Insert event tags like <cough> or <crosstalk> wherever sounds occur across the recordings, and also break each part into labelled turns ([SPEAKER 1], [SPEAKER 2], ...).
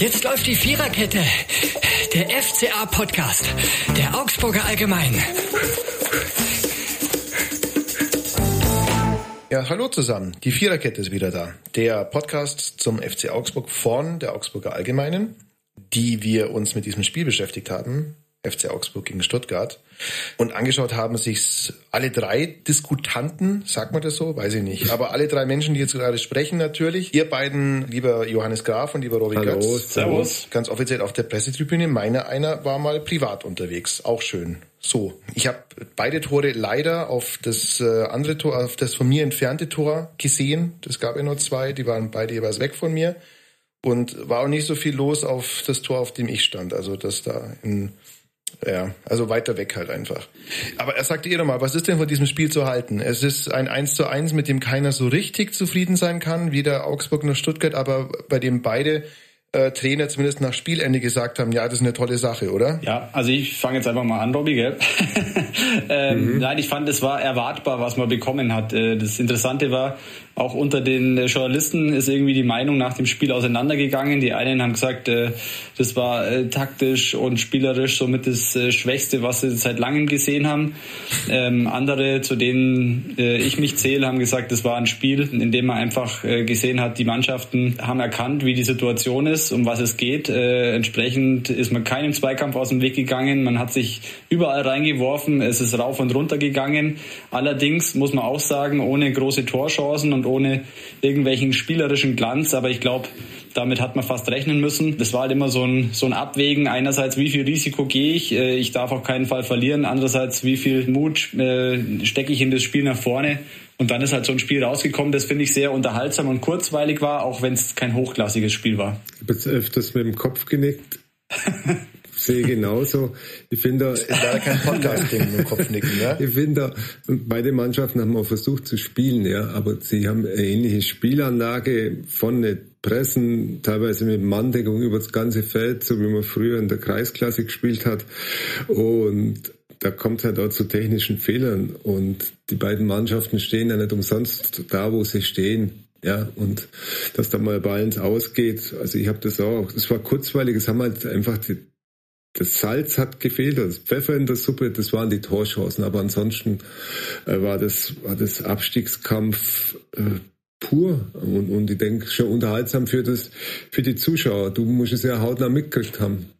[SPEAKER 1] Jetzt läuft die Viererkette. Der FCA-Podcast. Der Augsburger Allgemein.
[SPEAKER 2] Ja, hallo zusammen. Die Viererkette ist wieder da. Der Podcast zum FC Augsburg von der Augsburger Allgemeinen, die wir uns mit diesem Spiel beschäftigt haben. FC Augsburg gegen Stuttgart. Und angeschaut haben sich alle drei Diskutanten, sagt man das so? Weiß ich nicht. Aber alle drei Menschen, die jetzt gerade sprechen natürlich. Ihr beiden, lieber Johannes Graf und lieber Robi
[SPEAKER 3] Hallo,
[SPEAKER 2] Götz.
[SPEAKER 3] servus.
[SPEAKER 2] Ganz offiziell auf der Pressetribüne. Meiner einer war mal privat unterwegs. Auch schön. So, ich habe beide Tore leider auf das äh, andere Tor, auf das von mir entfernte Tor gesehen. Das gab ja nur zwei, die waren beide jeweils weg von mir. Und war auch nicht so viel los auf das Tor, auf dem ich stand. Also das da in ja, also weiter weg halt einfach. Aber er sagte ihr doch mal, was ist denn von diesem Spiel zu halten? Es ist ein 1 zu 1, mit dem keiner so richtig zufrieden sein kann, weder Augsburg noch Stuttgart, aber bei dem beide äh, Trainer zumindest nach Spielende gesagt haben, ja, das ist eine tolle Sache, oder?
[SPEAKER 3] Ja, also ich fange jetzt einfach mal an, Robby, gell? <laughs> ähm, mhm. Nein, ich fand, es war erwartbar, was man bekommen hat. Äh, das Interessante war, auch unter den äh, Journalisten ist irgendwie die Meinung nach dem Spiel auseinandergegangen. Die einen haben gesagt, äh, das war äh, taktisch und spielerisch somit das Schwächste, was sie seit langem gesehen haben. Ähm, andere, zu denen ich mich zähle, haben gesagt, das war ein Spiel, in dem man einfach gesehen hat, die Mannschaften haben erkannt, wie die Situation ist, um was es geht. Entsprechend ist man keinem Zweikampf aus dem Weg gegangen. Man hat sich überall reingeworfen. Es ist rauf und runter gegangen. Allerdings muss man auch sagen, ohne große Torchancen und ohne irgendwelchen spielerischen Glanz. Aber ich glaube, damit hat man fast rechnen müssen. Das war halt immer so ein, so ein Abwägen. Einerseits, wie viel Risiko gehe ich? Äh, ich darf auf keinen Fall verlieren. Andererseits, wie viel Mut äh, stecke ich in das Spiel nach vorne? Und dann ist halt so ein Spiel rausgekommen, das finde ich sehr unterhaltsam und kurzweilig war, auch wenn es kein hochklassiges Spiel war.
[SPEAKER 4] Ich habe jetzt öfters mit dem Kopf genickt. <laughs> sehe genauso. Ich finde,
[SPEAKER 2] ist leider kein Podcast-Ding im Kopfnicken, ja?
[SPEAKER 4] Ich finde, beide Mannschaften haben auch versucht zu spielen, ja, aber sie haben eine ähnliche Spielanlage von Pressen, teilweise mit Manndeckung über das ganze Feld, so wie man früher in der Kreisklasse gespielt hat. Und da kommt halt auch zu technischen Fehlern. Und die beiden Mannschaften stehen ja nicht umsonst da, wo sie stehen. Ja, und dass da mal Ball ins Ausgeht, also ich habe das auch, das war kurzweilig, es haben halt einfach die, das Salz hat gefehlt, das Pfeffer in der Suppe, das waren die Torchancen. Aber ansonsten äh, war das war das Abstiegskampf äh, pur und, und ich denke schon unterhaltsam für das für die Zuschauer. Du musst es ja hautnah mitgekriegt haben,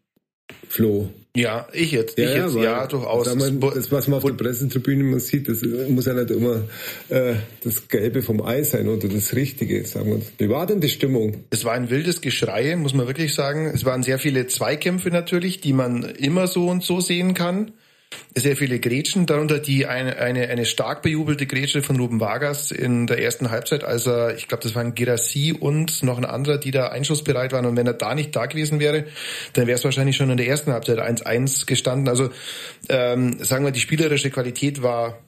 [SPEAKER 4] Flo.
[SPEAKER 2] Ja, ich jetzt.
[SPEAKER 4] Ja,
[SPEAKER 2] ich
[SPEAKER 4] jetzt,
[SPEAKER 2] ja, ja durchaus.
[SPEAKER 4] Man, das, was man auf der Pressetribüne man sieht, das muss ja nicht immer äh, das Gelbe vom Ei sein oder das Richtige. Sagen wir. Wie war denn die Stimmung?
[SPEAKER 2] Es war ein wildes Geschrei, muss man wirklich sagen. Es waren sehr viele Zweikämpfe natürlich, die man immer so und so sehen kann sehr viele Grätschen, darunter die eine, eine, eine stark bejubelte Grätsche von Ruben Vargas in der ersten Halbzeit, als er, ich glaube, das waren Girassi und noch ein anderer, die da einschussbereit waren. Und wenn er da nicht da gewesen wäre, dann wäre es wahrscheinlich schon in der ersten Halbzeit 1-1 gestanden. Also ähm, sagen wir, die spielerische Qualität war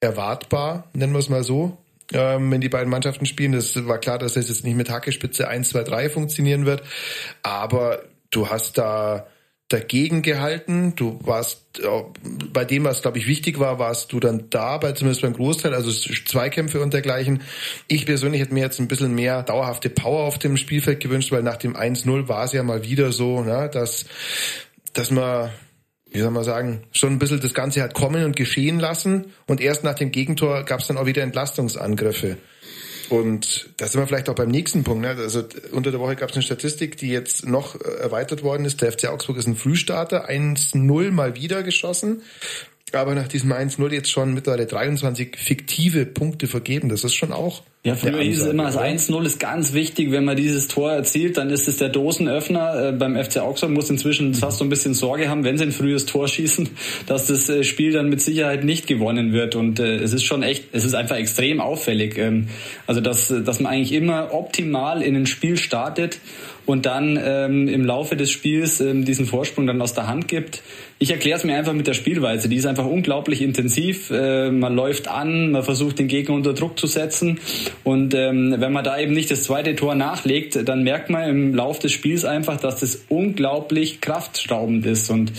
[SPEAKER 2] erwartbar, nennen wir es mal so. Ähm, wenn die beiden Mannschaften spielen, das war klar, dass das jetzt nicht mit Hackespitze 1, 2, 3 funktionieren wird. Aber du hast da dagegen gehalten. Du warst bei dem, was glaube ich wichtig war, warst du dann da, bei zumindest beim Großteil, also Zweikämpfe und dergleichen. Ich persönlich hätte mir jetzt ein bisschen mehr dauerhafte Power auf dem Spielfeld gewünscht, weil nach dem 1-0 war es ja mal wieder so, ne, dass dass man wie soll man sagen, schon ein bisschen das Ganze hat kommen und geschehen lassen und erst nach dem Gegentor gab es dann auch wieder Entlastungsangriffe. Und da sind wir vielleicht auch beim nächsten Punkt. Ne? Also unter der Woche gab es eine Statistik, die jetzt noch äh, erweitert worden ist. Der FC Augsburg ist ein Frühstarter, 1-0 mal wieder geschossen aber nach diesem 1-0 jetzt schon mittlerweile 23 fiktive Punkte vergeben. Das ist schon auch.
[SPEAKER 3] Ja, früher hieß es immer, das 1-0 ist ganz wichtig. Wenn man dieses Tor erzielt, dann ist es der Dosenöffner. Äh, beim FC Augsburg muss inzwischen fast so ein bisschen Sorge haben, wenn sie ein frühes Tor schießen, <laughs> dass das äh, Spiel dann mit Sicherheit nicht gewonnen wird. Und äh, es ist schon echt, es ist einfach extrem auffällig. Ähm, also, dass, dass man eigentlich immer optimal in ein Spiel startet und dann ähm, im Laufe des Spiels ähm, diesen Vorsprung dann aus der Hand gibt. Ich erkläre es mir einfach mit der Spielweise. Die ist einfach unglaublich intensiv. Äh, man läuft an, man versucht den Gegner unter Druck zu setzen Und ähm, wenn man da eben nicht das zweite Tor nachlegt, dann merkt man im Lauf des Spiels einfach, dass das unglaublich kraftstaubend ist. Und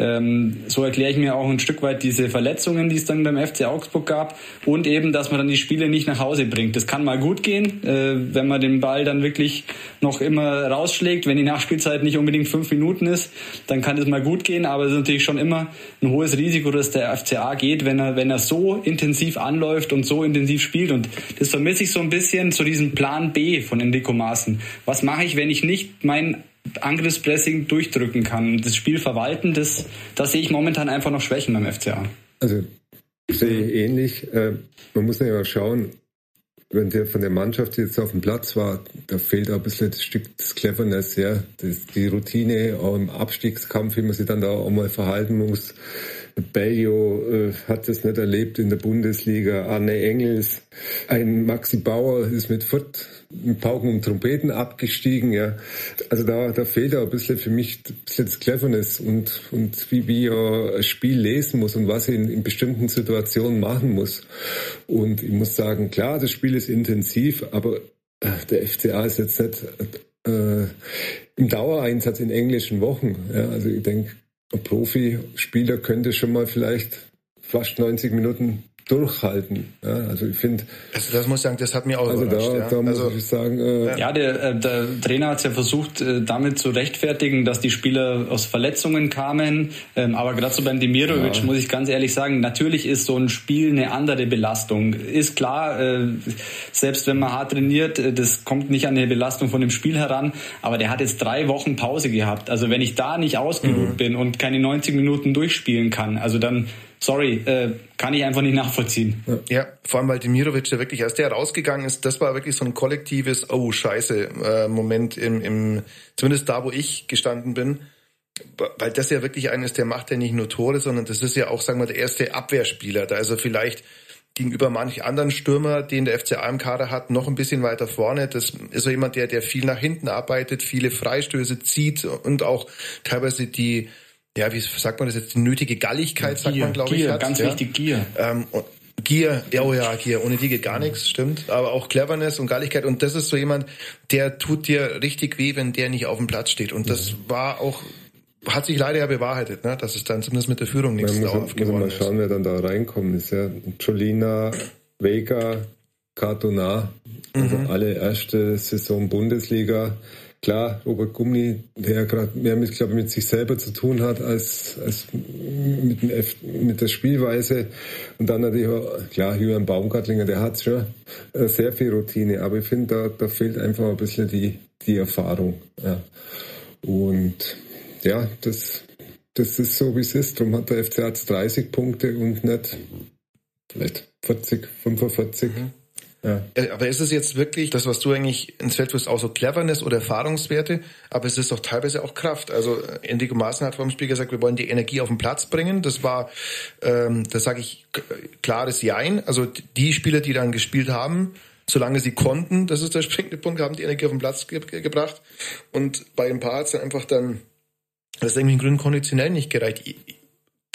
[SPEAKER 3] ähm, so erkläre ich mir auch ein Stück weit diese Verletzungen, die es dann beim FC Augsburg gab. Und eben, dass man dann die Spiele nicht nach Hause bringt. Das kann mal gut gehen, äh, wenn man den Ball dann wirklich noch immer rausschlägt. Wenn die Nachspielzeit nicht unbedingt fünf Minuten ist, dann kann es mal gut gehen. Aber natürlich schon immer ein hohes Risiko, dass der FCA geht, wenn er, wenn er so intensiv anläuft und so intensiv spielt. Und das vermisse ich so ein bisschen zu diesem Plan B von Enrico Maaßen. Was mache ich, wenn ich nicht mein Angriffspressing durchdrücken kann, das Spiel verwalten, das, das sehe ich momentan einfach noch Schwächen beim FCA.
[SPEAKER 4] Also sehe ich ähnlich. Äh, man muss ja mal schauen, wenn der von der Mannschaft jetzt auf dem Platz war, da fehlt auch ein bisschen das Stück des Cleverness, ja, das, die Routine auch im Abstiegskampf, wie man sich dann da auch mal verhalten muss. Bellio äh, hat das nicht erlebt in der Bundesliga. Arne Engels, ein Maxi Bauer ist mit Fürth mit Pauken und Trompeten abgestiegen. Ja. Also da, da fehlt auch ein bisschen für mich ein bisschen das Cleverness und, und wie, wie er ein Spiel lesen muss und was er in, in bestimmten Situationen machen muss. Und ich muss sagen, klar, das Spiel ist intensiv, aber äh, der FCA ist jetzt nicht äh, im Dauereinsatz in englischen Wochen. Ja. Also ich denke, ein Profispieler könnte schon mal vielleicht fast 90 Minuten durchhalten. Ja, also ich finde.
[SPEAKER 2] Also das muss ich sagen, das hat mir auch
[SPEAKER 4] also. Da,
[SPEAKER 2] ja.
[SPEAKER 4] da muss
[SPEAKER 2] also,
[SPEAKER 4] ich sagen. Äh,
[SPEAKER 3] ja, der, äh, der Trainer hat es ja versucht, äh, damit zu rechtfertigen, dass die Spieler aus Verletzungen kamen. Ähm, aber gerade so beim Demirovic ja. muss ich ganz ehrlich sagen, natürlich ist so ein Spiel eine andere Belastung. Ist klar, äh, selbst wenn man hart trainiert, das kommt nicht an eine Belastung von dem Spiel heran. Aber der hat jetzt drei Wochen Pause gehabt. Also wenn ich da nicht ausgeruht mhm. bin und keine 90 Minuten durchspielen kann, also dann sorry, äh, kann ich einfach nicht nachvollziehen.
[SPEAKER 2] Ja, vor allem weil Demirovic ja wirklich, als der rausgegangen ist, das war wirklich so ein kollektives, oh scheiße, äh, Moment im, im, zumindest da, wo ich gestanden bin. Weil das ja wirklich eines, der macht ja nicht nur Tore, sondern das ist ja auch, sagen wir, der erste Abwehrspieler. Da ist er vielleicht gegenüber manch anderen Stürmer, den der FCA im Kader hat, noch ein bisschen weiter vorne. Das ist so jemand, der, der viel nach hinten arbeitet, viele Freistöße zieht und auch teilweise die, ja, wie sagt man das jetzt, die nötige Galligkeit, sagt man, glaube ich, hat.
[SPEAKER 3] Ganz
[SPEAKER 2] ja.
[SPEAKER 3] wichtig, Gier.
[SPEAKER 2] Ähm, Gier, ja, oh ja, Gier, ohne die geht gar nichts, stimmt. Aber auch Cleverness und Galligkeit. Und das ist so jemand, der tut dir richtig weh, wenn der nicht auf dem Platz steht. Und das mhm. war auch, hat sich leider ja bewahrheitet, ne? dass es dann zumindest mit der Führung nichts
[SPEAKER 4] dauerhaft geworden ist. Mal schauen, wer dann da reinkommt. Ist ja Jolina, Vega, Cardona, also mhm. alle erste Saison Bundesliga. Klar, Robert Gummi, der gerade mehr mit, glaube mit sich selber zu tun hat als, als mit, dem F, mit der Spielweise. Und dann natürlich, auch, klar, Julian Baumgartlinger, der hat schon äh, sehr viel Routine, aber ich finde, da, da fehlt einfach ein bisschen die, die Erfahrung. Ja. Und ja, das, das ist so, wie es ist. Darum hat der FC jetzt 30 Punkte und nicht vielleicht 40, 45. Mhm.
[SPEAKER 2] Ja. Äh, aber ist es jetzt wirklich das, was du eigentlich ins Feld wirst, auch so Cleverness oder Erfahrungswerte, aber es ist doch teilweise auch Kraft. Also äh, Enrico Maaßen hat vor dem Spiel gesagt, wir wollen die Energie auf den Platz bringen. Das war, ähm, das sage ich, klares Jein. Also die Spieler, die dann gespielt haben, solange sie konnten, das ist der springende Punkt, haben die Energie auf den Platz ge gebracht. Und bei ein paar hat es einfach dann, das ist irgendwie Gründen konditionell nicht gereicht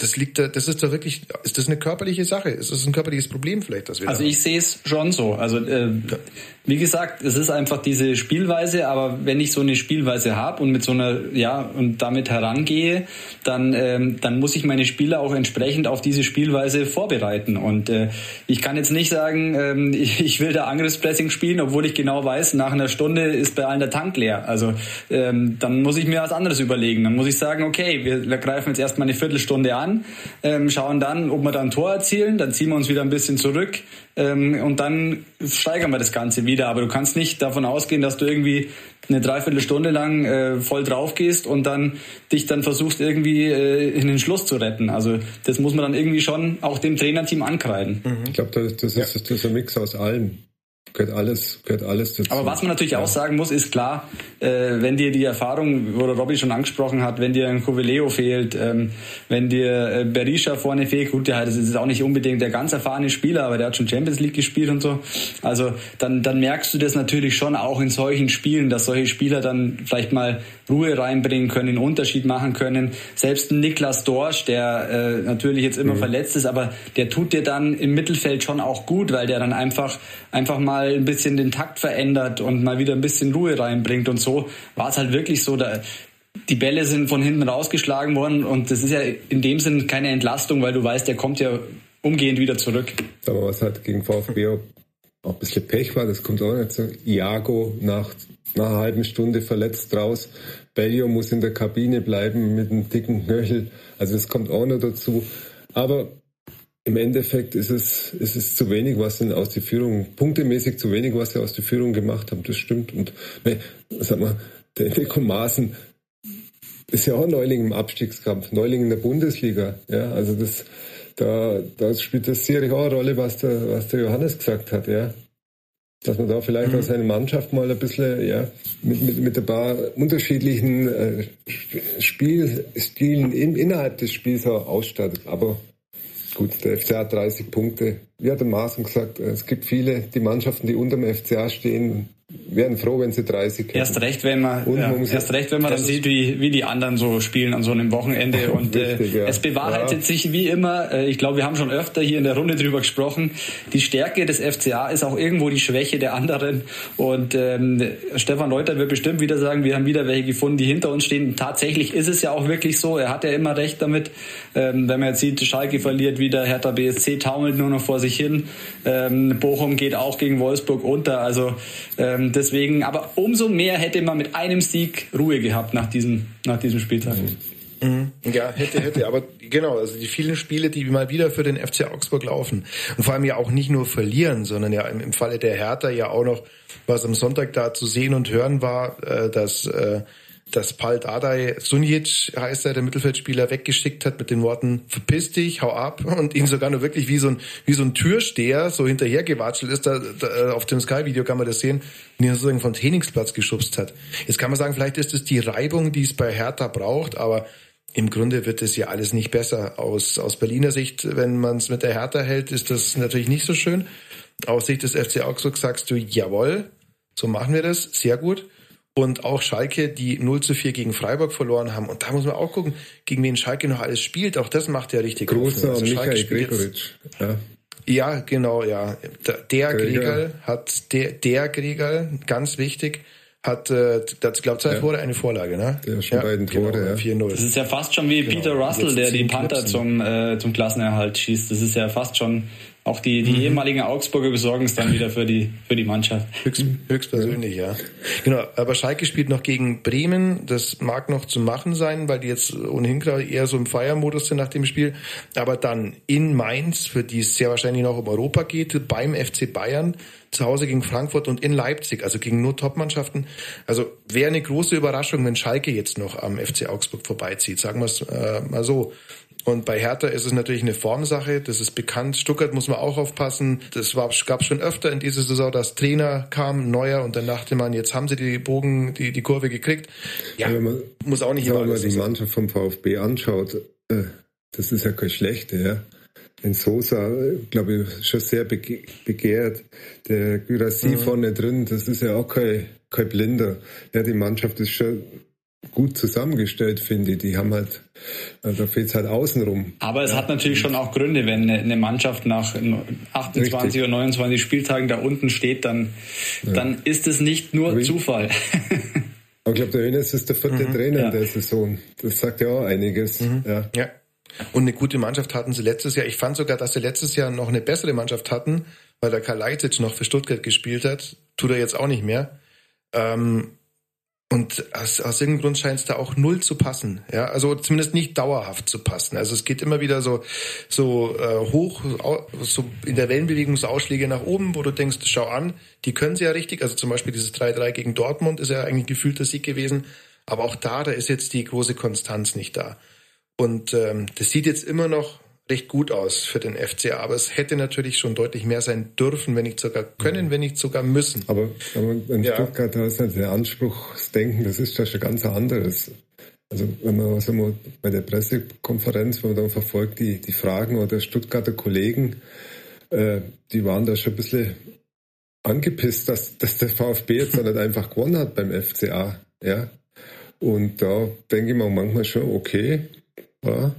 [SPEAKER 2] das liegt da, das ist da wirklich, ist das eine körperliche Sache? Ist das ein körperliches Problem vielleicht,
[SPEAKER 3] dass wir Also ich sehe es schon so. Also äh, wie gesagt, es ist einfach diese Spielweise, aber wenn ich so eine Spielweise habe und mit so einer, ja, und damit herangehe, dann, ähm, dann muss ich meine Spieler auch entsprechend auf diese Spielweise vorbereiten. Und äh, ich kann jetzt nicht sagen, ähm, <laughs> ich, will da Angriffspressing spielen, obwohl ich genau weiß, nach einer Stunde ist bei allen der Tank leer. Also ähm, dann muss ich mir was anderes überlegen. Dann muss ich sagen, okay, wir, greifen jetzt erstmal eine Viertelstunde an ähm, schauen dann, ob wir dann ein Tor erzielen, dann ziehen wir uns wieder ein bisschen zurück ähm, und dann steigern wir das Ganze wieder. Aber du kannst nicht davon ausgehen, dass du irgendwie eine Dreiviertelstunde lang äh, voll drauf gehst und dann dich dann versuchst irgendwie äh, in den Schluss zu retten. Also das muss man dann irgendwie schon auch dem Trainerteam ankreiden.
[SPEAKER 4] Mhm. Ich glaube, das, das, ist, das ist ein Mix aus allem. Gehört alles, gehört alles dazu.
[SPEAKER 3] Aber was man natürlich ja. auch sagen muss, ist klar, äh, wenn dir die Erfahrung, wo der Robby schon angesprochen hat, wenn dir ein Covileo fehlt, ähm, wenn dir äh, Berisha vorne fehlt, gut, ja, das ist auch nicht unbedingt der ganz erfahrene Spieler, aber der hat schon Champions League gespielt und so. Also dann, dann merkst du das natürlich schon auch in solchen Spielen, dass solche Spieler dann vielleicht mal Ruhe reinbringen können, einen Unterschied machen können. Selbst ein Niklas Dorsch, der äh, natürlich jetzt immer mhm. verletzt ist, aber der tut dir dann im Mittelfeld schon auch gut, weil der dann einfach einfach mal ein bisschen den Takt verändert und mal wieder ein bisschen Ruhe reinbringt und so war es halt wirklich so, da die Bälle sind von hinten rausgeschlagen worden und das ist ja in dem Sinn keine Entlastung, weil du weißt, der kommt ja umgehend wieder zurück.
[SPEAKER 4] Aber was halt gegen VfB auch ein bisschen Pech war, das kommt auch nicht so. Iago nach, nach einer halben Stunde verletzt raus. Bellio muss in der Kabine bleiben mit einem dicken Knöchel. Also das kommt auch noch dazu. Aber im Endeffekt ist es, ist es zu wenig, was sie aus der Führung, punktemäßig zu wenig, was sie aus der Führung gemacht haben. Das stimmt. Und ne, sag mal, der Nico Maaßen ist ja auch Neuling im Abstiegskampf, Neuling in der Bundesliga. Ja, also das, da, da spielt das sicherlich auch eine Rolle, was der, was der Johannes gesagt hat, ja. Dass man da vielleicht mhm. auch seine Mannschaft mal ein bisschen, ja, mit, mit, mit ein paar unterschiedlichen äh, Spielstilen in, innerhalb des Spiels auch ausstattet. Aber gut, der FCA hat 30 Punkte. Wie hat der Maaßen gesagt, es gibt viele, die Mannschaften, die unter dem FCA stehen, wären froh, wenn sie 30 hätten.
[SPEAKER 3] Erst recht, wenn man, ja, erst recht, wenn man dann sieht, wie, wie die anderen so spielen an so einem Wochenende. <laughs> Und Richtig, äh, ja. es bewahrheitet ja. sich wie immer, äh, ich glaube, wir haben schon öfter hier in der Runde drüber gesprochen, die Stärke des FCA ist auch irgendwo die Schwäche der anderen. Und ähm, Stefan Reuter wird bestimmt wieder sagen, wir haben wieder welche gefunden, die hinter uns stehen. Tatsächlich ist es ja auch wirklich so, er hat ja immer recht damit. Ähm, wenn man jetzt sieht, Schalke verliert wieder, Hertha BSC taumelt nur noch vor sich hin, ähm, Bochum geht auch gegen Wolfsburg unter. Also ähm, ähm, deswegen, aber umso mehr hätte man mit einem Sieg Ruhe gehabt nach diesem, nach diesem Spieltag.
[SPEAKER 2] Mhm. Ja, hätte, hätte, aber genau, also die vielen Spiele, die mal wieder für den FC Augsburg laufen und vor allem ja auch nicht nur verlieren, sondern ja im, im Falle der Hertha ja auch noch, was am Sonntag da zu sehen und hören war, äh, dass äh, dass Pal Dardai Sunjic, heißt er, der Mittelfeldspieler, weggeschickt hat mit den Worten, verpiss dich, hau ab <laughs> und ihn sogar nur wirklich wie so ein, wie so ein Türsteher so hinterhergewatschelt ist, da, da auf dem Sky-Video kann man das sehen, und ihn sozusagen vom Trainingsplatz geschubst hat. Jetzt kann man sagen, vielleicht ist es die Reibung, die es bei Hertha braucht, aber im Grunde wird es ja alles nicht besser. Aus, aus Berliner Sicht, wenn man es mit der Hertha hält, ist das natürlich nicht so schön. Aus Sicht des FC Augsburg sagst du, jawohl, so machen wir das, sehr gut und auch Schalke, die 0 zu 4 gegen Freiburg verloren haben. Und da muss man auch gucken, gegen wen Schalke noch alles spielt. Auch das macht ja richtig
[SPEAKER 4] Großer also Michael Gregoritsch.
[SPEAKER 2] Ja. ja, genau, ja. Der Gregal hat, der, der Gregal, ganz wichtig, hat, äh, das glaube zwei ja. Tore, eine Vorlage, ne?
[SPEAKER 4] Der schon ja, beiden Tore, genau, ja. 4-0.
[SPEAKER 3] Das ist ja fast schon wie genau. Peter Russell, der die Panther zum, äh, zum Klassenerhalt schießt. Das ist ja fast schon auch die, die mhm. ehemaligen Augsburger besorgen es dann wieder für die, für die Mannschaft.
[SPEAKER 2] Höchst, höchstpersönlich, ja. Genau, aber Schalke spielt noch gegen Bremen. Das mag noch zu machen sein, weil die jetzt ohnehin gerade eher so im Feiermodus sind nach dem Spiel. Aber dann in Mainz, für die es sehr wahrscheinlich noch um Europa geht, beim FC Bayern, zu Hause gegen Frankfurt und in Leipzig, also gegen nur Top-Mannschaften. Also wäre eine große Überraschung, wenn Schalke jetzt noch am FC Augsburg vorbeizieht, sagen wir es äh, mal so. Und bei Hertha ist es natürlich eine Formsache, das ist bekannt. Stuttgart muss man auch aufpassen. Das war, gab schon öfter in dieser Saison, dass Trainer kam, neuer, und dann dachte man, jetzt haben sie die Bogen, die, die Kurve gekriegt.
[SPEAKER 4] Ja, wenn man, muss auch nicht immer Wenn man die Mannschaft vom VfB anschaut, äh, das ist ja kein schlechter, ja. In Sosa, glaube ich, schon sehr begehrt. Der Gyrassi mhm. vorne drin, das ist ja auch kein, kein Blinder. Ja, die Mannschaft ist schon gut zusammengestellt, finde ich. Die haben halt, also da fehlt es halt außenrum.
[SPEAKER 3] Aber es ja. hat natürlich schon auch Gründe, wenn eine Mannschaft nach 28 Richtig. oder 29 Spieltagen da unten steht, dann, ja. dann ist es nicht nur Richtig. Zufall.
[SPEAKER 4] Aber ich <laughs> glaube, der Hönes ist der vierte mhm. Trainer ja. in der Saison. Das sagt ja auch einiges. Mhm. Ja.
[SPEAKER 2] ja. Und eine gute Mannschaft hatten sie letztes Jahr. Ich fand sogar, dass sie letztes Jahr noch eine bessere Mannschaft hatten, weil der Kalajdzic noch für Stuttgart gespielt hat. Tut er jetzt auch nicht mehr. Ähm, und aus, aus irgendeinem Grund scheint es da auch null zu passen. Ja, also zumindest nicht dauerhaft zu passen. Also es geht immer wieder so, so äh, hoch, so in der Wellenbewegung so Ausschläge nach oben, wo du denkst, schau an, die können sie ja richtig. Also zum Beispiel dieses 3-3 gegen Dortmund ist ja eigentlich gefühlter Sieg gewesen. Aber auch da, da ist jetzt die große Konstanz nicht da. Und ähm, das sieht jetzt immer noch recht gut aus für den FCA, aber es hätte natürlich schon deutlich mehr sein dürfen, wenn nicht sogar können, wenn nicht sogar müssen.
[SPEAKER 4] Aber, aber in ja. Stuttgart da ist halt der Anspruchsdenken, das ist ja schon ganz anderes. Also wenn man also bei der Pressekonferenz, wenn man dann verfolgt, die, die Fragen der Stuttgarter Kollegen, äh, die waren da schon ein bisschen angepisst, dass, dass der VfB jetzt nicht einfach gewonnen hat beim FCA. Ja. Und da denke ich mir manchmal schon, okay, ja,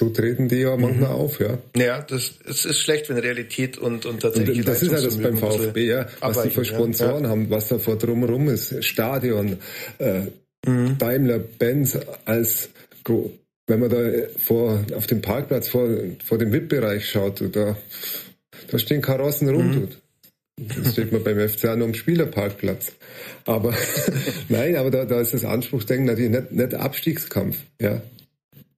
[SPEAKER 4] so treten die ja manchmal mhm. auf, ja.
[SPEAKER 2] Ja, das, es ist schlecht, wenn Realität und, und tatsächlich.
[SPEAKER 4] Und das ist ja das beim VfB, ja, was die für Sponsoren ja. haben, was da vor drumherum ist. Stadion, äh, mhm. Daimler, Benz als wenn man da vor, auf dem Parkplatz vor, vor dem VIP-Bereich schaut, da, da stehen Karossen rum, mhm. Das steht man beim FCA nur am Spielerparkplatz. Aber <laughs> nein, aber da, da ist das Anspruchsdenken natürlich nicht, nicht Abstiegskampf. Ja.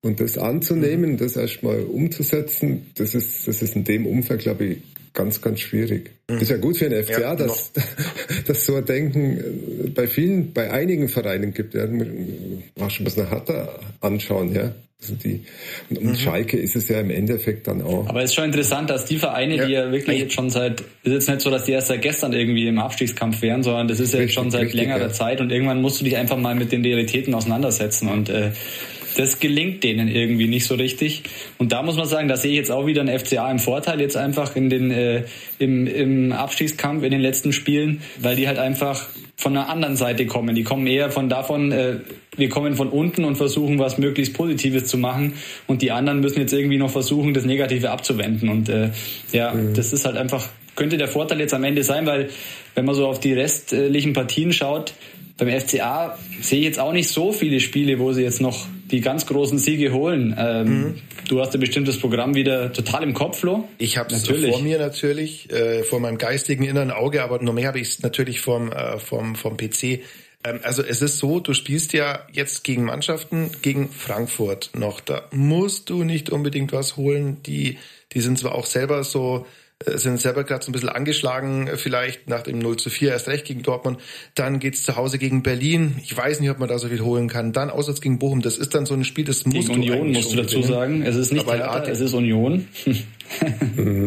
[SPEAKER 4] Und das anzunehmen, das erstmal umzusetzen, das ist, das ist in dem Umfeld, glaube ich, ganz, ganz schwierig. Mhm. Ist ja gut für den FCA, ja, dass, <laughs> dass so ein Denken äh, bei vielen, bei einigen Vereinen gibt. Ja, man schon was nach Hatter anschauen, ja. Also die, und mhm. Schalke ist es ja im Endeffekt dann auch.
[SPEAKER 3] Aber es ist schon interessant, dass die Vereine, ja. die ja wirklich jetzt schon seit, ist jetzt nicht so, dass die erst seit gestern irgendwie im Abstiegskampf wären, sondern das ist ja jetzt schon seit richtig, längerer ja. Zeit und irgendwann musst du dich einfach mal mit den Realitäten auseinandersetzen und äh, das gelingt denen irgendwie nicht so richtig. Und da muss man sagen, da sehe ich jetzt auch wieder einen FCA im Vorteil jetzt einfach in den äh, im, im Abstiegskampf in den letzten Spielen, weil die halt einfach von einer anderen Seite kommen. Die kommen eher von davon, äh, wir kommen von unten und versuchen was möglichst Positives zu machen und die anderen müssen jetzt irgendwie noch versuchen, das Negative abzuwenden. Und äh, ja, mhm. das ist halt einfach, könnte der Vorteil jetzt am Ende sein, weil wenn man so auf die restlichen Partien schaut, beim FCA sehe ich jetzt auch nicht so viele Spiele, wo sie jetzt noch die ganz großen Siege holen. Ähm, mhm. Du hast ja bestimmt das Programm wieder total im Kopf, Flo.
[SPEAKER 2] Ich habe es vor mir natürlich, äh, vor meinem geistigen inneren Auge, aber noch mehr habe ich es natürlich vom, äh, vom, vom PC. Ähm, also es ist so, du spielst ja jetzt gegen Mannschaften, gegen Frankfurt noch. Da musst du nicht unbedingt was holen. Die, die sind zwar auch selber so sind selber gerade so ein bisschen angeschlagen, äh, vielleicht nach dem 0 zu 4 erst recht gegen Dortmund. Dann geht's zu Hause gegen Berlin. Ich weiß nicht, ob man da so viel holen kann. Dann auswärts gegen Bochum. Das ist dann so ein Spiel, das
[SPEAKER 3] gegen musst du Union musst du dazu gewinnen. sagen. Es ist nicht Hertha, es ist Union.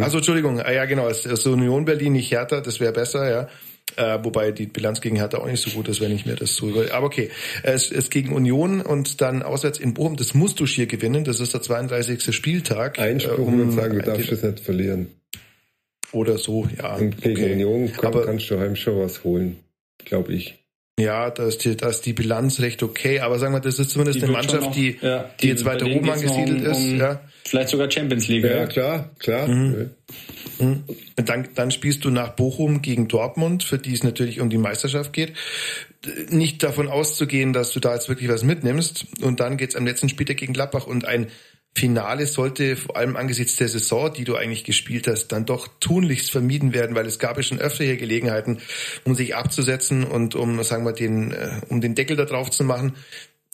[SPEAKER 2] also Entschuldigung, ah, ja genau, es ist Union Berlin, nicht Hertha, das wäre besser, ja. Äh, wobei die Bilanz gegen Hertha auch nicht so gut ist, wenn ich mir das so über. Aber okay, es ist gegen Union und dann auswärts in Bochum. Das musst du schier gewinnen. Das ist der 32. Spieltag.
[SPEAKER 4] Einspruch äh, um, und sagen, du darfst es nicht verlieren.
[SPEAKER 2] Oder so, ja.
[SPEAKER 4] Und gegen okay. Union kann, aber, kannst du heim schon was holen, glaube ich.
[SPEAKER 2] Ja, da ist, die, da ist die Bilanz recht okay, aber sagen wir, das ist zumindest die eine Mannschaft, noch, die, ja, die, die, jetzt weiter oben angesiedelt um, ist. Ja.
[SPEAKER 3] Vielleicht sogar Champions League.
[SPEAKER 4] Ja, ja. klar, klar. Mhm.
[SPEAKER 2] Mhm. Dann, dann spielst du nach Bochum gegen Dortmund, für die es natürlich um die Meisterschaft geht. Nicht davon auszugehen, dass du da jetzt wirklich was mitnimmst. Und dann geht's am letzten Spieltag gegen Gladbach und ein Finale sollte vor allem angesichts der Saison, die du eigentlich gespielt hast, dann doch tunlichst vermieden werden, weil es gab ja schon öfter hier Gelegenheiten, um sich abzusetzen und um, sagen wir, den, äh, um den Deckel da drauf zu machen.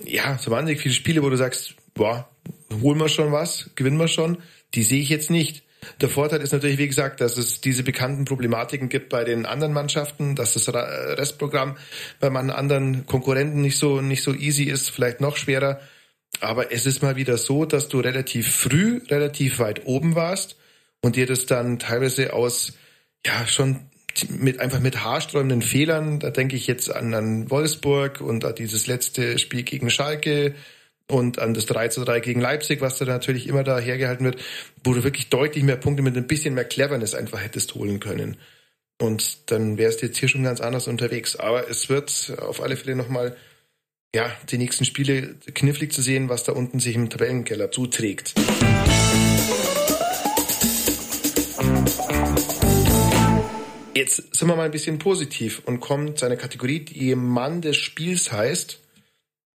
[SPEAKER 2] Ja, so wahnsinnig viele Spiele, wo du sagst, boah, holen wir schon was, gewinnen wir schon, die sehe ich jetzt nicht. Der Vorteil ist natürlich, wie gesagt, dass es diese bekannten Problematiken gibt bei den anderen Mannschaften, dass das Restprogramm bei manchen anderen Konkurrenten nicht so, nicht so easy ist, vielleicht noch schwerer. Aber es ist mal wieder so, dass du relativ früh, relativ weit oben warst und dir das dann teilweise aus, ja, schon mit, einfach mit haarsträubenden Fehlern, da denke ich jetzt an, an Wolfsburg und an dieses letzte Spiel gegen Schalke und an das 3 zu 3 gegen Leipzig, was da natürlich immer da hergehalten wird, wo du wirklich deutlich mehr Punkte mit ein bisschen mehr Cleverness einfach hättest holen können. Und dann wärst du jetzt hier schon ganz anders unterwegs. Aber es wird auf alle Fälle nochmal ja, die nächsten Spiele knifflig zu sehen, was da unten sich im Tabellenkeller zuträgt. Jetzt sind wir mal ein bisschen positiv und kommen zu einer Kategorie, die Mann des Spiels heißt.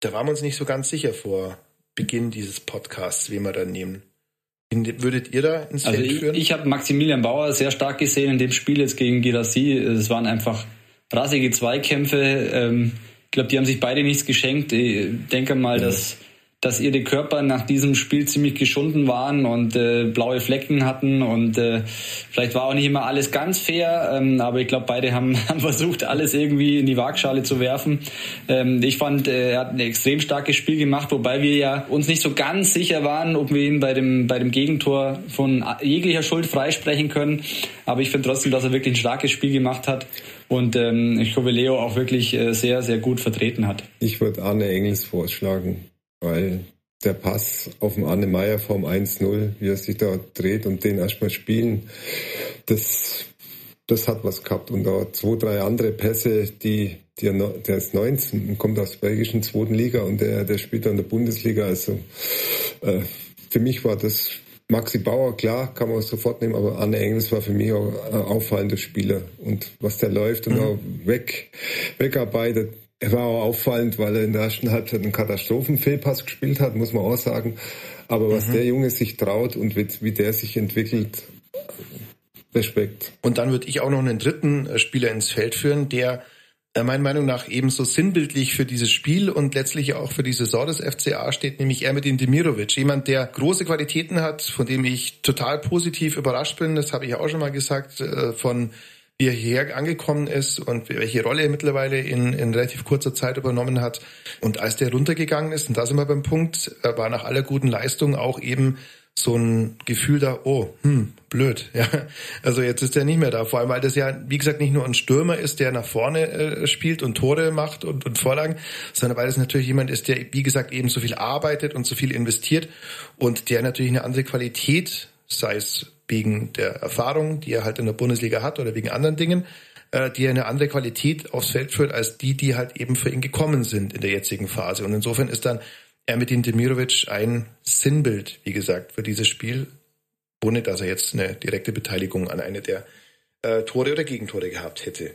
[SPEAKER 2] Da waren wir uns nicht so ganz sicher vor Beginn dieses Podcasts, wen wir da nehmen. Würdet ihr da ins
[SPEAKER 3] also
[SPEAKER 2] Feld
[SPEAKER 3] ich,
[SPEAKER 2] führen?
[SPEAKER 3] Ich habe Maximilian Bauer sehr stark gesehen in dem Spiel jetzt gegen Girassi. Es waren einfach rassige Zweikämpfe. Ähm, ich glaube, die haben sich beide nichts geschenkt. Ich denke mal, dass, dass ihre Körper nach diesem Spiel ziemlich geschunden waren und äh, blaue Flecken hatten und äh, vielleicht war auch nicht immer alles ganz fair, ähm, aber ich glaube, beide haben, <laughs> haben versucht, alles irgendwie in die Waagschale zu werfen. Ähm, ich fand, äh, er hat ein extrem starkes Spiel gemacht, wobei wir ja uns nicht so ganz sicher waren, ob wir ihn bei dem, bei dem Gegentor von jeglicher Schuld freisprechen können. Aber ich finde trotzdem, dass er wirklich ein starkes Spiel gemacht hat und ähm, ich glaube, Leo auch wirklich äh, sehr, sehr gut vertreten hat.
[SPEAKER 4] Ich würde Arne Engels vorschlagen weil der Pass auf den Arne Meyer vom 1-0, wie er sich da dreht und den erstmal spielen, das, das hat was gehabt. Und da zwei, drei andere Pässe, die, die der ist 19 und kommt aus der belgischen zweiten Liga und der, der spielt in der Bundesliga. Also äh, für mich war das Maxi Bauer, klar, kann man sofort nehmen, aber Arne Engels war für mich auch ein auffallender Spieler. Und was der läuft und mhm. auch weg, wegarbeitet, er war auch auffallend, weil er in der ersten Halbzeit einen Katastrophenfehlpass gespielt hat, muss man auch sagen. Aber was mhm. der Junge sich traut und wie, wie der sich entwickelt, Respekt.
[SPEAKER 2] Und dann würde ich auch noch einen dritten äh, Spieler ins Feld führen, der äh, meiner Meinung nach ebenso sinnbildlich für dieses Spiel und letztlich auch für die Saison des FCA steht, nämlich Ermedin Demirovic. Jemand, der große Qualitäten hat, von dem ich total positiv überrascht bin, das habe ich auch schon mal gesagt, äh, von wie er hierher angekommen ist und welche Rolle er mittlerweile in, in relativ kurzer Zeit übernommen hat. Und als der runtergegangen ist, und da sind wir beim Punkt, war nach aller guten Leistung auch eben so ein Gefühl da, oh, hm, blöd, <laughs> ja. Also jetzt ist er nicht mehr da. Vor allem, weil das ja, wie gesagt, nicht nur ein Stürmer ist, der nach vorne äh, spielt und Tore macht und, und Vorlagen, sondern weil es natürlich jemand ist, der, wie gesagt, eben so viel arbeitet und so viel investiert und der natürlich eine andere Qualität, sei es wegen der Erfahrung, die er halt in der Bundesliga hat oder wegen anderen Dingen, äh, die eine andere Qualität aufs Feld führt als die, die halt eben für ihn gekommen sind in der jetzigen Phase. Und insofern ist dann Ermetin Demirovic ein Sinnbild, wie gesagt, für dieses Spiel, ohne dass er jetzt eine direkte Beteiligung an eine der äh, Tore oder Gegentore gehabt hätte.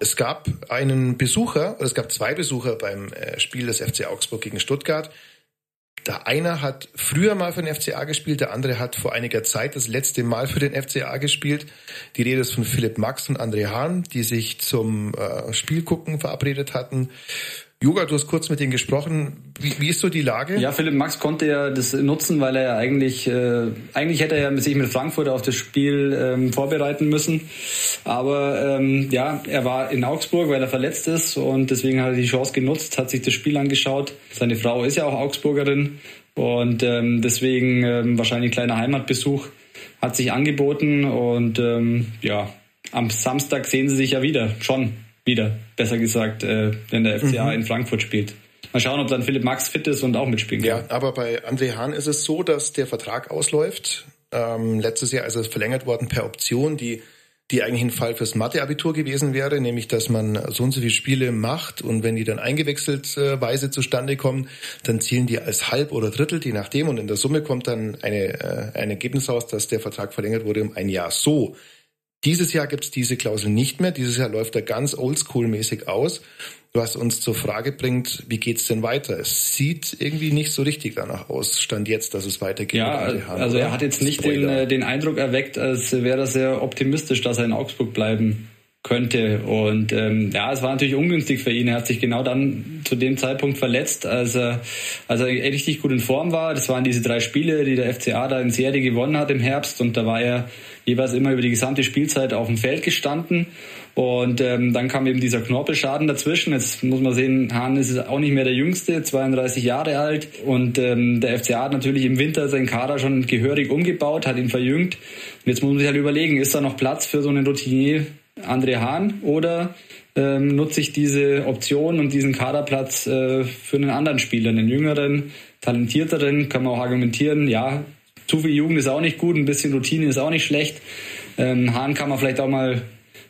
[SPEAKER 2] Es gab einen Besucher, oder es gab zwei Besucher beim äh, Spiel des FC Augsburg gegen Stuttgart. Der eine hat früher mal für den FCA gespielt, der andere hat vor einiger Zeit das letzte Mal für den FCA gespielt. Die Rede ist von Philipp Max und André Hahn, die sich zum äh, Spielgucken verabredet hatten. Yoga, du hast kurz mit denen gesprochen. Wie, wie ist so die Lage?
[SPEAKER 3] Ja, Philipp Max konnte ja das nutzen, weil er eigentlich, äh, eigentlich hätte er sich mit Frankfurt auf das Spiel ähm, vorbereiten müssen. Aber ähm, ja, er war in Augsburg, weil er verletzt ist und deswegen hat er die Chance genutzt, hat sich das Spiel angeschaut. Seine Frau ist ja auch Augsburgerin und ähm, deswegen ähm, wahrscheinlich ein kleiner Heimatbesuch hat sich angeboten und ähm, ja, am Samstag sehen sie sich ja wieder, schon wieder, besser gesagt, äh, wenn der FCA mhm. in Frankfurt spielt. Mal schauen, ob dann Philipp Max fit ist und auch mitspielen
[SPEAKER 2] kann. Ja, aber bei André Hahn ist es so, dass der Vertrag ausläuft. Ähm, letztes Jahr ist es verlängert worden per Option, die die eigentlich ein Fall fürs Mathe-Abitur gewesen wäre, nämlich dass man so und so viele Spiele macht und wenn die dann eingewechselt äh, weise zustande kommen, dann zielen die als halb oder Drittel, je nachdem, und in der Summe kommt dann eine, äh, ein Ergebnis raus, dass der Vertrag verlängert wurde um ein Jahr. So dieses Jahr gibt es diese Klausel nicht mehr. Dieses Jahr läuft er ganz oldschool-mäßig aus, was uns zur Frage bringt, wie geht's denn weiter? Es sieht irgendwie nicht so richtig danach aus, stand jetzt, dass es weitergeht.
[SPEAKER 3] Ja, also er hat jetzt nicht den, äh, den Eindruck erweckt, als wäre er sehr optimistisch, dass er in Augsburg bleiben könnte. Und ähm, ja, es war natürlich ungünstig für ihn. Er hat sich genau dann zu dem Zeitpunkt verletzt, als er, als er richtig gut in Form war. Das waren diese drei Spiele, die der FCA da in Serie gewonnen hat im Herbst. Und da war er jeweils immer über die gesamte Spielzeit auf dem Feld gestanden. Und ähm, dann kam eben dieser Knorpelschaden dazwischen. Jetzt muss man sehen, Hahn ist auch nicht mehr der Jüngste, 32 Jahre alt. Und ähm, der FCA hat natürlich im Winter seinen Kader schon gehörig umgebaut, hat ihn verjüngt. Und jetzt muss man sich halt überlegen, ist da noch Platz für so einen Routinier André Hahn oder ähm, nutze ich diese Option und diesen Kaderplatz äh, für einen anderen Spieler, einen jüngeren, talentierteren, kann man auch argumentieren, ja, zu viel Jugend ist auch nicht gut, ein bisschen Routine ist auch nicht schlecht. Ähm, Hahn kann man vielleicht auch mal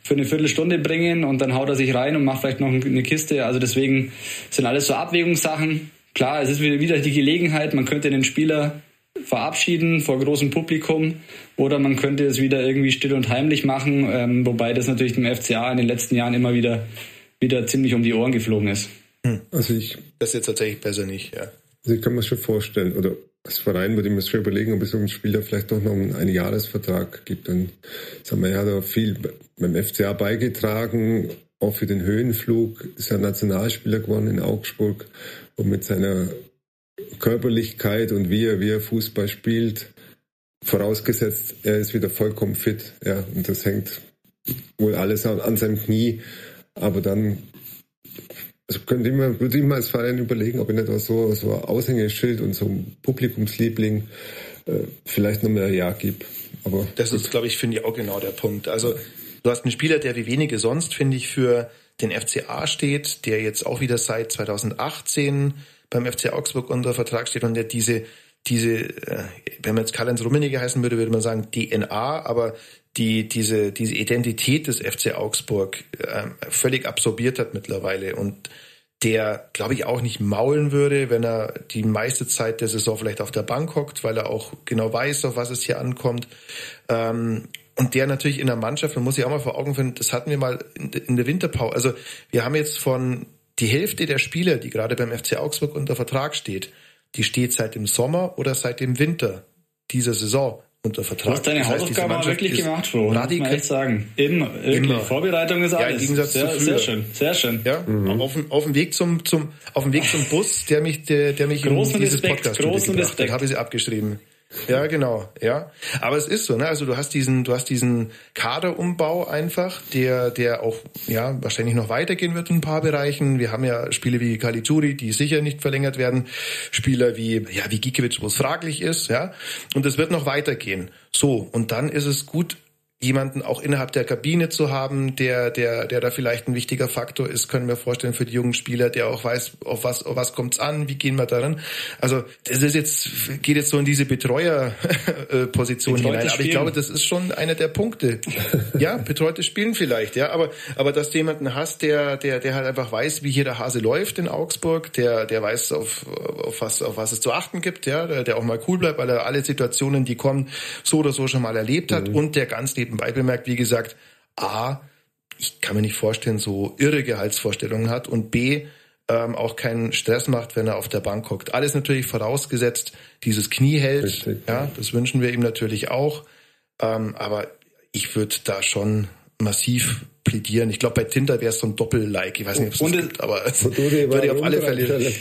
[SPEAKER 3] für eine Viertelstunde bringen und dann haut er sich rein und macht vielleicht noch eine Kiste. Also deswegen sind alles so Abwägungssachen. Klar, es ist wieder die Gelegenheit, man könnte den Spieler verabschieden vor großem Publikum oder man könnte es wieder irgendwie still und heimlich machen, ähm, wobei das natürlich dem FCA in den letzten Jahren immer wieder, wieder ziemlich um die Ohren geflogen ist.
[SPEAKER 2] Hm. Also ich, das ist jetzt tatsächlich besser nicht, ja.
[SPEAKER 4] Also ich kann mir schon vorstellen, oder als Verein würde ich mir schon überlegen, ob es so einem Spieler vielleicht doch noch einen Jahresvertrag gibt. Dann sagen wir, er hat auch viel beim FCA beigetragen, auch für den Höhenflug, ist ja Nationalspieler geworden in Augsburg und mit seiner Körperlichkeit und wie er, wie er Fußball spielt, vorausgesetzt, er ist wieder vollkommen fit, ja, und das hängt wohl alles an, an seinem Knie, aber dann also könnte ich mir, würde ich mal als Verein überlegen, ob ich nicht auch so, so ein Aushängeschild und so ein Publikumsliebling äh, vielleicht noch mehr Ja gibt. Aber
[SPEAKER 2] das gut. ist, glaube ich, finde ich auch genau der Punkt. Also du hast einen Spieler, der wie wenige sonst, finde ich, für den FCA steht, der jetzt auch wieder seit 2018 beim FC Augsburg unter Vertrag steht und der diese diese, äh, wenn man jetzt Karl-Heinz Rummenigge heißen würde, würde man sagen DNA, aber die diese diese Identität des FC Augsburg äh, völlig absorbiert hat mittlerweile und der, glaube ich, auch nicht maulen würde, wenn er die meiste Zeit der Saison vielleicht auf der Bank hockt, weil er auch genau weiß, auf was es hier ankommt. Ähm, und der natürlich in der Mannschaft, man muss sich auch mal vor Augen finden, das hatten wir mal in der Winterpause. Also wir haben jetzt von die Hälfte der Spieler, die gerade beim FC Augsburg unter Vertrag steht, die steht seit dem Sommer oder seit dem Winter dieser Saison unter Vertrag.
[SPEAKER 3] Du hast deine das heißt, Hausaufgaben auch wirklich gemacht, Flo. Radikal muss sagen. Immer, wirklich. Immer. Vorbereitung ist alles. Ja, im Gegensatz sehr, zu früher. sehr schön, sehr schön.
[SPEAKER 2] Ja, mhm. auf, auf dem Weg zum, zum, auf dem Weg zum Bus, der mich, der, der mich
[SPEAKER 3] großen in dieses Respekt, Podcast großen Respekt.
[SPEAKER 2] habe ich sie abgeschrieben. Ja, genau, ja. Aber es ist so, ne? Also du hast diesen, du hast diesen Kaderumbau einfach, der, der auch, ja, wahrscheinlich noch weitergehen wird in ein paar Bereichen. Wir haben ja Spiele wie Caligiuri, die sicher nicht verlängert werden. Spieler wie, ja, wie Gikiewicz, wo es fraglich ist, ja. Und es wird noch weitergehen. So. Und dann ist es gut, jemanden auch innerhalb der Kabine zu haben, der, der, der da vielleicht ein wichtiger Faktor ist, können wir vorstellen für die jungen Spieler, der auch weiß, auf was, auf was kommt's an, wie gehen wir daran. Also das ist jetzt, geht jetzt so in diese Betreuerposition hinein. Aber ich glaube, das ist schon einer der Punkte. ja, betreute Spielen vielleicht, ja, aber, aber dass du jemanden hast, der, der, der halt einfach weiß, wie hier der Hase läuft in Augsburg, der, der weiß, auf, auf was, auf was es zu achten gibt, ja, der, der auch mal cool bleibt, weil er alle Situationen, die kommen, so oder so schon mal erlebt hat mhm. und der ganz neben nebenbei bemerkt, wie gesagt, A, ich kann mir nicht vorstellen, so irre Gehaltsvorstellungen hat und B, ähm, auch keinen Stress macht, wenn er auf der Bank hockt. Alles natürlich vorausgesetzt, dieses Knie hält. Richtig. Ja, das wünschen wir ihm natürlich auch. Ähm, aber ich würde da schon massiv plädieren. Ich glaube, bei Tinder wäre es so ein Doppel-Like. Ich weiß nicht, ob es das gibt, aber <laughs> würde ich auf alle Fälle.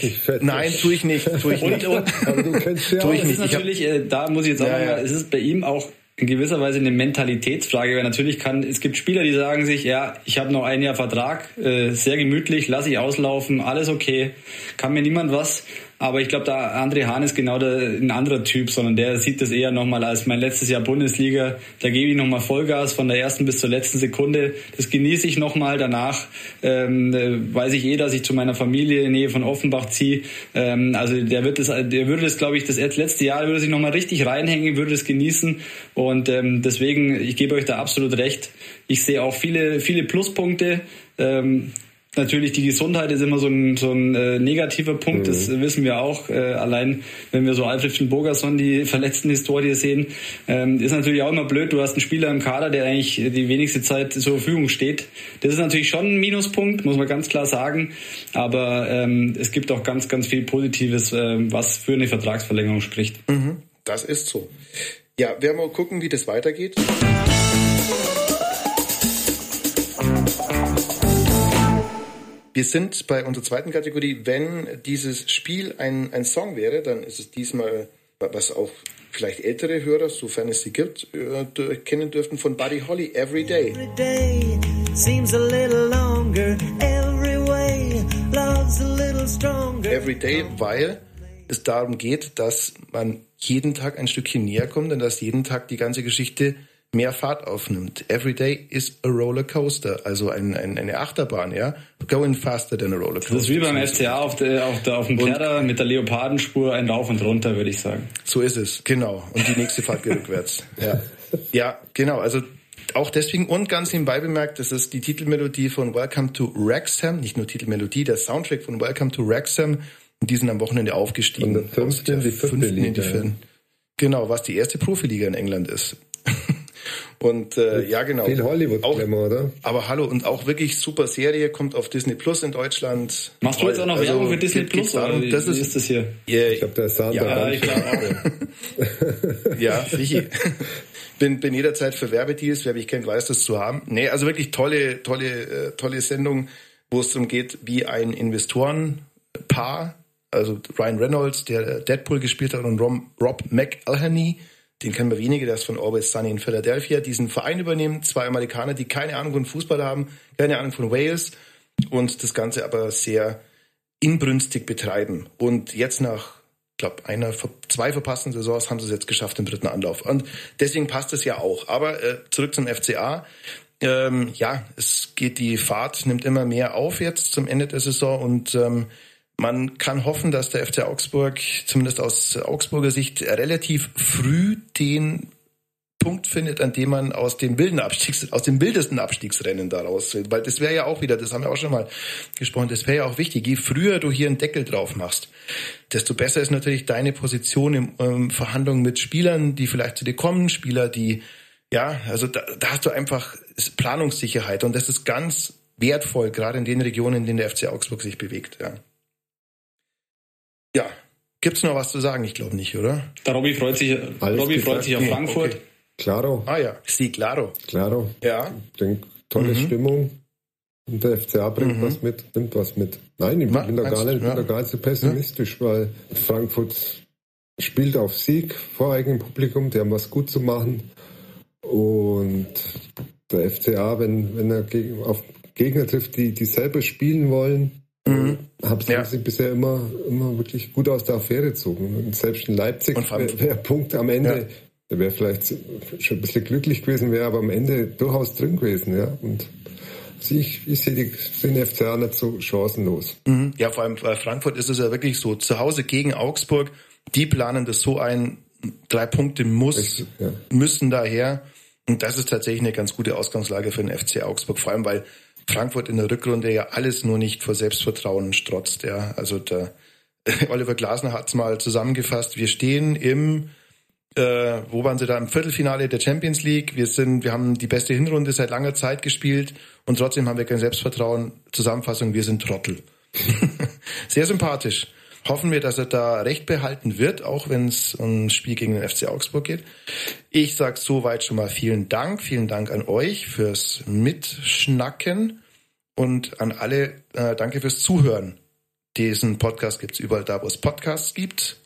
[SPEAKER 2] Nein, tue ich nicht. Tue ich nicht. Und, <laughs> und,
[SPEAKER 3] aber du kennst ja tue ich nicht. Natürlich, ich hab, äh, da muss ich jetzt auch ja, mal, es ist bei ihm auch in gewisser Weise eine Mentalitätsfrage, weil natürlich kann, es gibt Spieler, die sagen sich, ja, ich habe noch ein Jahr Vertrag, äh, sehr gemütlich, lasse ich auslaufen, alles okay, kann mir niemand was. Aber ich glaube, da André Hahn ist genau der, ein anderer Typ, sondern der sieht das eher nochmal als mein letztes Jahr Bundesliga. Da gebe ich nochmal Vollgas von der ersten bis zur letzten Sekunde. Das genieße ich nochmal. Danach ähm, äh, weiß ich eh, dass ich zu meiner Familie in Nähe von Offenbach ziehe. Ähm, also der wird das, der würde das, glaube ich, das letzte Jahr würde sich nochmal richtig reinhängen, würde es genießen. Und ähm, deswegen, ich gebe euch da absolut recht. Ich sehe auch viele, viele Pluspunkte. Ähm, Natürlich, die Gesundheit ist immer so ein, so ein äh, negativer Punkt, mhm. das wissen wir auch. Äh, allein, wenn wir so Alfred von Bogerson die verletzten Historie sehen, ähm, ist natürlich auch immer blöd. Du hast einen Spieler im Kader, der eigentlich die wenigste Zeit zur Verfügung steht. Das ist natürlich schon ein Minuspunkt, muss man ganz klar sagen. Aber ähm, es gibt auch ganz, ganz viel Positives, äh, was für eine Vertragsverlängerung spricht.
[SPEAKER 2] Mhm. Das ist so. Ja, werden wir mal gucken, wie das weitergeht. Wir sind bei unserer zweiten Kategorie. Wenn dieses Spiel ein, ein Song wäre, dann ist es diesmal, was auch vielleicht ältere Hörer, sofern es sie gibt, äh, kennen dürften von Buddy Holly, Every Day. Every day seems a little longer, every way love's a little stronger. Every Day, weil es darum geht, dass man jeden Tag ein Stückchen näher kommt und dass jeden Tag die ganze Geschichte mehr Fahrt aufnimmt. Every day is a roller coaster, also ein, ein, eine Achterbahn, ja. Going faster than a roller coaster.
[SPEAKER 3] Das ist wie beim FCA auf, der, auf, der, auf dem Pferder mit der Leopardenspur ein Rauf und runter, würde ich sagen.
[SPEAKER 2] So ist es, genau. Und die nächste Fahrt geht rückwärts. Ja. ja, genau. Also auch deswegen und ganz nebenbei bemerkt, das ist die Titelmelodie von Welcome to Wrexham, nicht nur Titelmelodie, der Soundtrack von Welcome to Wrexham. Und die sind am Wochenende aufgestiegen.
[SPEAKER 4] Von der fünften in die vierte Liga.
[SPEAKER 2] Genau, was die erste Profiliga in England ist. Und äh, ja, genau.
[SPEAKER 4] Viel Hollywood-Glamour, oder?
[SPEAKER 2] Aber hallo, und auch wirklich super Serie, kommt auf Disney Plus in Deutschland.
[SPEAKER 3] Machst du jetzt auch noch also, Werbung für Disney Plus?
[SPEAKER 2] Darum, oder das ist, ist das hier.
[SPEAKER 4] Yeah, ich glaube, der Sound
[SPEAKER 2] ja, ich glaube auch. <laughs> ja, sicher. bin, bin jederzeit für Werbedeals, wer mich kennt, weiß das zu haben. Nee, also wirklich tolle, tolle, äh, tolle Sendung, wo es darum geht, wie ein Investorenpaar, also Ryan Reynolds, der Deadpool gespielt hat, und Rob McElhenney, den kennen wir wenige, der ist von Always Sunny in Philadelphia, diesen Verein übernehmen, zwei Amerikaner, die keine Ahnung von Fußball haben, keine Ahnung von Wales und das Ganze aber sehr inbrünstig betreiben. Und jetzt nach, glaube einer, zwei verpassten Saisons haben sie es jetzt geschafft im dritten Anlauf. Und deswegen passt es ja auch. Aber äh, zurück zum FCA. Ähm, ja, es geht die Fahrt nimmt immer mehr auf jetzt zum Ende der Saison und ähm, man kann hoffen, dass der FC Augsburg zumindest aus Augsburger Sicht relativ früh den Punkt findet, an dem man aus dem wilden Abstiegs, aus dem wildesten Abstiegsrennen daraus will. Weil das wäre ja auch wieder, das haben wir auch schon mal gesprochen, das wäre ja auch wichtig. Je früher du hier einen Deckel drauf machst, desto besser ist natürlich deine Position in ähm, Verhandlungen mit Spielern, die vielleicht zu dir kommen, Spieler, die, ja, also da, da hast du einfach Planungssicherheit und das ist ganz wertvoll, gerade in den Regionen, in denen der FC Augsburg sich bewegt, ja. Ja, Gibt's noch was zu sagen? Ich glaube nicht, oder?
[SPEAKER 3] Der Robby freut sich, Alles Robby freut sich auf Frankfurt. Okay.
[SPEAKER 4] Claro.
[SPEAKER 2] Ah ja, sí, claro.
[SPEAKER 4] Claro.
[SPEAKER 2] Ja.
[SPEAKER 4] Ich denke, tolle mhm. Stimmung. Und der FCA bringt mhm. was mit, nimmt was mit. Nein, ich bin, da gar, nicht, bin da gar nicht so pessimistisch, ja. weil Frankfurt spielt auf Sieg vor eigenem Publikum, die haben was gut zu machen. Und der FCA, wenn, wenn er auf Gegner trifft, die, die selber spielen wollen, Mhm. Haben sie ja. bisher immer, immer wirklich gut aus der Affäre gezogen. Und selbst in Leipzig wäre wär Punkt am Ende, ja. der wäre vielleicht schon ein bisschen glücklich gewesen, wäre aber am Ende durchaus drin gewesen. Ja. Und ich, ich sehe den FCA nicht so chancenlos.
[SPEAKER 2] Mhm. Ja, vor allem bei Frankfurt ist es ja wirklich so, zu Hause gegen Augsburg, die planen das so ein, drei Punkte muss, ich, ja. müssen daher. Und das ist tatsächlich eine ganz gute Ausgangslage für den FC Augsburg, vor allem weil Frankfurt in der Rückrunde ja alles nur nicht vor Selbstvertrauen strotzt. Ja. Also der <laughs> Oliver Glasner hat es mal zusammengefasst. Wir stehen im, äh, wo waren sie da, im Viertelfinale der Champions League. Wir sind, wir haben die beste Hinrunde seit langer Zeit gespielt und trotzdem haben wir kein Selbstvertrauen. Zusammenfassung, wir sind Trottel. <laughs> Sehr sympathisch hoffen wir, dass er da recht behalten wird, auch wenn es um das Spiel gegen den FC Augsburg geht. Ich sage soweit schon mal vielen Dank. Vielen Dank an euch fürs Mitschnacken und an alle äh, danke fürs Zuhören. Diesen Podcast gibt's überall da, wo es Podcasts gibt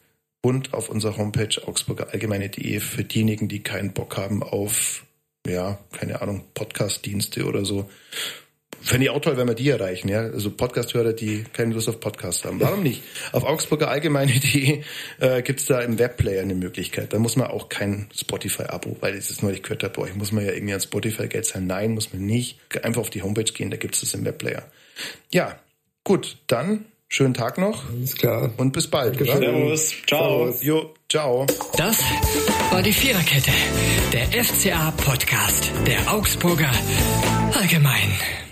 [SPEAKER 2] und auf unserer Homepage augsburgerallgemeine.de für diejenigen, die keinen Bock haben auf, ja, keine Ahnung, Podcastdienste oder so Fände ich auch toll, wenn wir die erreichen, ja. Also Podcast-Hörer, die keine Lust auf Podcasts haben. Warum nicht? Auf Augsburger Allgemeine.de äh, gibt da im Webplayer eine Möglichkeit. Da muss man auch kein Spotify-Abo, weil ich das neulich gehört habe, boah, ich muss man ja irgendwie an Spotify Geld sein. Nein, muss man nicht. Einfach auf die Homepage gehen, da gibt es das im Webplayer. Ja, gut, dann schönen Tag noch.
[SPEAKER 4] Alles klar.
[SPEAKER 2] Und bis bald.
[SPEAKER 3] Servus. Ciao.
[SPEAKER 2] Servus. Jo, ciao.
[SPEAKER 1] Das war die Viererkette, der FCA-Podcast der Augsburger Allgemein.